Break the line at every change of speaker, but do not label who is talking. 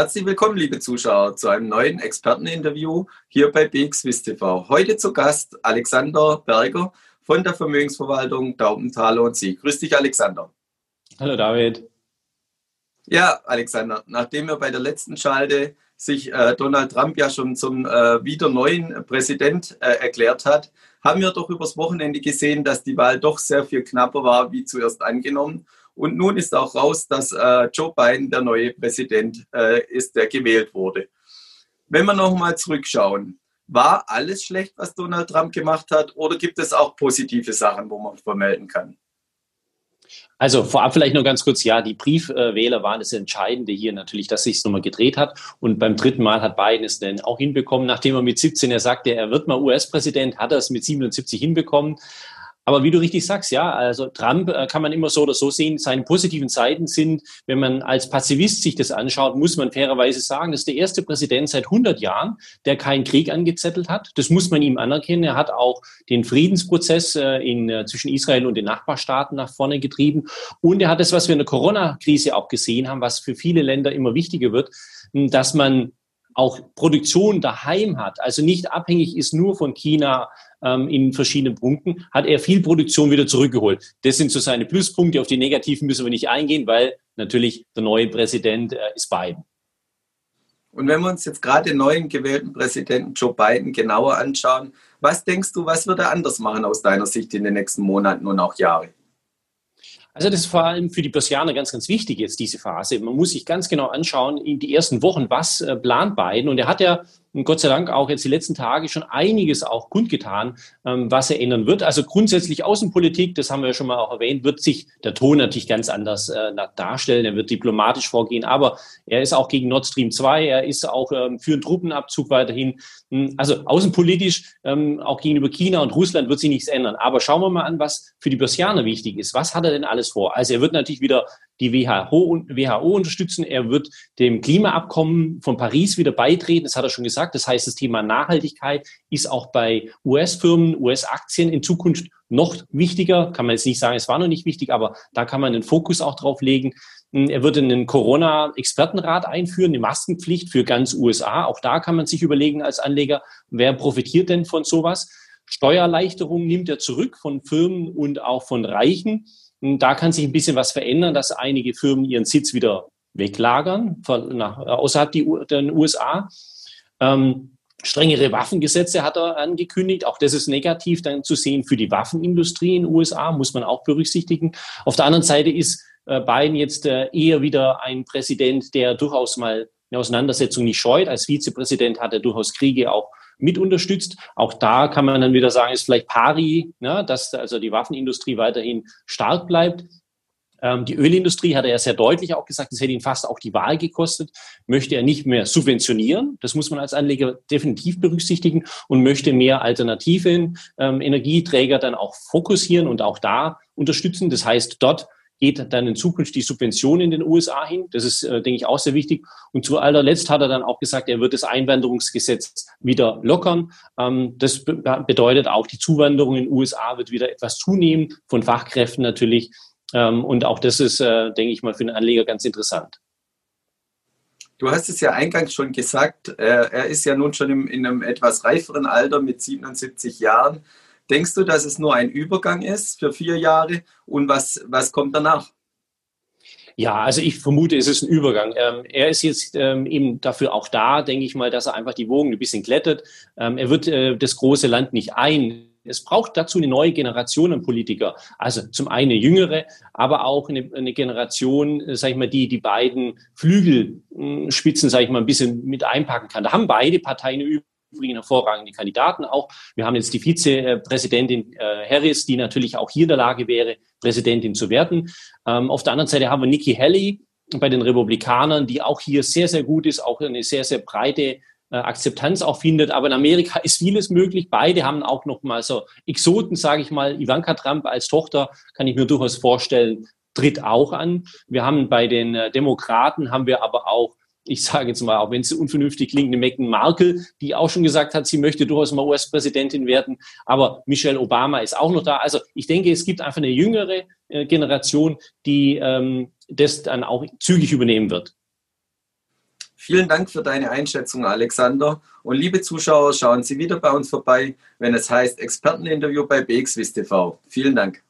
Herzlich willkommen, liebe Zuschauer, zu einem neuen Experteninterview hier bei BXWIST TV. Heute zu Gast Alexander Berger von der Vermögensverwaltung Daubenthaler und Sie. Grüß dich, Alexander.
Hallo, David.
Ja, Alexander, nachdem wir bei der letzten Schalte sich äh, Donald Trump ja schon zum äh, wieder neuen Präsident äh, erklärt hat, haben wir doch übers Wochenende gesehen, dass die Wahl doch sehr viel knapper war, wie zuerst angenommen. Und nun ist auch raus, dass äh, Joe Biden der neue Präsident äh, ist, der gewählt wurde. Wenn wir nochmal zurückschauen, war alles schlecht, was Donald Trump gemacht hat, oder gibt es auch positive Sachen, wo man vermelden kann?
Also vorab vielleicht nur ganz kurz, ja, die Briefwähler waren das Entscheidende hier natürlich, dass sich es nochmal gedreht hat. Und beim dritten Mal hat Biden es dann auch hinbekommen, nachdem er mit 17, er sagte, er wird mal US-Präsident, hat er es mit 77 hinbekommen. Aber wie du richtig sagst, ja, also Trump äh, kann man immer so oder so sehen. Seine positiven Seiten sind, wenn man als Pazifist sich das anschaut, muss man fairerweise sagen, das ist der erste Präsident seit 100 Jahren, der keinen Krieg angezettelt hat. Das muss man ihm anerkennen. Er hat auch den Friedensprozess äh, in, äh, zwischen Israel und den Nachbarstaaten nach vorne getrieben. Und er hat das, was wir in der Corona-Krise auch gesehen haben, was für viele Länder immer wichtiger wird, dass man auch Produktion daheim hat, also nicht abhängig ist nur von China, ähm, in verschiedenen Punkten, hat er viel Produktion wieder zurückgeholt. Das sind so seine Pluspunkte. Auf die negativen müssen wir nicht eingehen, weil natürlich der neue Präsident äh, ist Biden.
Und wenn wir uns jetzt gerade den neuen gewählten Präsidenten Joe Biden genauer anschauen, was denkst du, was wird er anders machen aus deiner Sicht in den nächsten Monaten und auch Jahren?
Also das ist vor allem für die Börsianer ganz, ganz wichtig jetzt, diese Phase. Man muss sich ganz genau anschauen, in die ersten Wochen, was äh, plant Biden. Und er hat ja Gott sei Dank auch jetzt die letzten Tage schon einiges auch kundgetan, ähm, was er ändern wird. Also grundsätzlich Außenpolitik, das haben wir ja schon mal auch erwähnt, wird sich der Ton natürlich ganz anders äh, darstellen. Er wird diplomatisch vorgehen, aber er ist auch gegen Nord Stream 2, er ist auch ähm, für einen Truppenabzug weiterhin. Hm, also außenpolitisch, ähm, auch gegenüber China und Russland wird sich nichts ändern. Aber schauen wir mal an, was für die Börsianer wichtig ist. Was hat er denn alles vor? Also er wird natürlich wieder die WHO, WHO unterstützen. Er wird dem Klimaabkommen von Paris wieder beitreten. Das hat er schon gesagt. Das heißt, das Thema Nachhaltigkeit ist auch bei US-Firmen, US-Aktien in Zukunft noch wichtiger. Kann man jetzt nicht sagen, es war noch nicht wichtig, aber da kann man den Fokus auch drauf legen. Er wird einen Corona-Expertenrat einführen, eine Maskenpflicht für ganz USA. Auch da kann man sich überlegen als Anleger, wer profitiert denn von sowas? Steuererleichterungen nimmt er zurück von Firmen und auch von Reichen. Da kann sich ein bisschen was verändern, dass einige Firmen ihren Sitz wieder weglagern von, nach, außerhalb die, der USA. Ähm, strengere Waffengesetze hat er angekündigt. Auch das ist negativ dann zu sehen für die Waffenindustrie in den USA, muss man auch berücksichtigen. Auf der anderen Seite ist äh, Biden jetzt äh, eher wieder ein Präsident, der durchaus mal eine Auseinandersetzung nicht scheut. Als Vizepräsident hat er durchaus Kriege auch mit unterstützt. Auch da kann man dann wieder sagen, ist vielleicht pari, ne, dass also die Waffenindustrie weiterhin stark bleibt. Ähm, die Ölindustrie hat er ja sehr deutlich auch gesagt, das hätte ihn fast auch die Wahl gekostet, möchte er nicht mehr subventionieren. Das muss man als Anleger definitiv berücksichtigen und möchte mehr alternativen ähm, Energieträger dann auch fokussieren und auch da unterstützen. Das heißt, dort geht dann in Zukunft die Subvention in den USA hin. Das ist, äh, denke ich, auch sehr wichtig. Und zu allerletzt hat er dann auch gesagt, er wird das Einwanderungsgesetz wieder lockern. Ähm, das be bedeutet auch, die Zuwanderung in den USA wird wieder etwas zunehmen, von Fachkräften natürlich. Ähm, und auch das ist, äh, denke ich mal, für den Anleger ganz interessant.
Du hast es ja eingangs schon gesagt, äh, er ist ja nun schon in einem etwas reiferen Alter mit 77 Jahren. Denkst du, dass es nur ein Übergang ist für vier Jahre und was, was kommt danach?
Ja, also ich vermute, es ist ein Übergang. Ähm, er ist jetzt ähm, eben dafür auch da, denke ich mal, dass er einfach die Wogen ein bisschen glättet. Ähm, er wird äh, das große Land nicht ein. Es braucht dazu eine neue Generation an Politiker. Also zum einen jüngere, aber auch eine, eine Generation, äh, sag ich mal, die die beiden Flügelspitzen, sag ich mal, ein bisschen mit einpacken kann. Da haben beide Parteien eine übrigen hervorragende Kandidaten auch. Wir haben jetzt die Vizepräsidentin äh, Harris, die natürlich auch hier in der Lage wäre, Präsidentin zu werden. Ähm, auf der anderen Seite haben wir Nikki Haley bei den Republikanern, die auch hier sehr, sehr gut ist, auch eine sehr, sehr breite äh, Akzeptanz auch findet. Aber in Amerika ist vieles möglich. Beide haben auch noch mal so Exoten, sage ich mal. Ivanka Trump als Tochter kann ich mir durchaus vorstellen, tritt auch an. Wir haben bei den äh, Demokraten haben wir aber auch ich sage jetzt mal, auch wenn es unvernünftig klingt, eine Meghan Markle, die auch schon gesagt hat, sie möchte durchaus mal US-Präsidentin werden. Aber Michelle Obama ist auch noch da. Also ich denke, es gibt einfach eine jüngere äh, Generation, die ähm, das dann auch zügig übernehmen wird.
Vielen Dank für deine Einschätzung, Alexander. Und liebe Zuschauer, schauen Sie wieder bei uns vorbei, wenn es heißt Experteninterview bei BXWIST TV. Vielen Dank.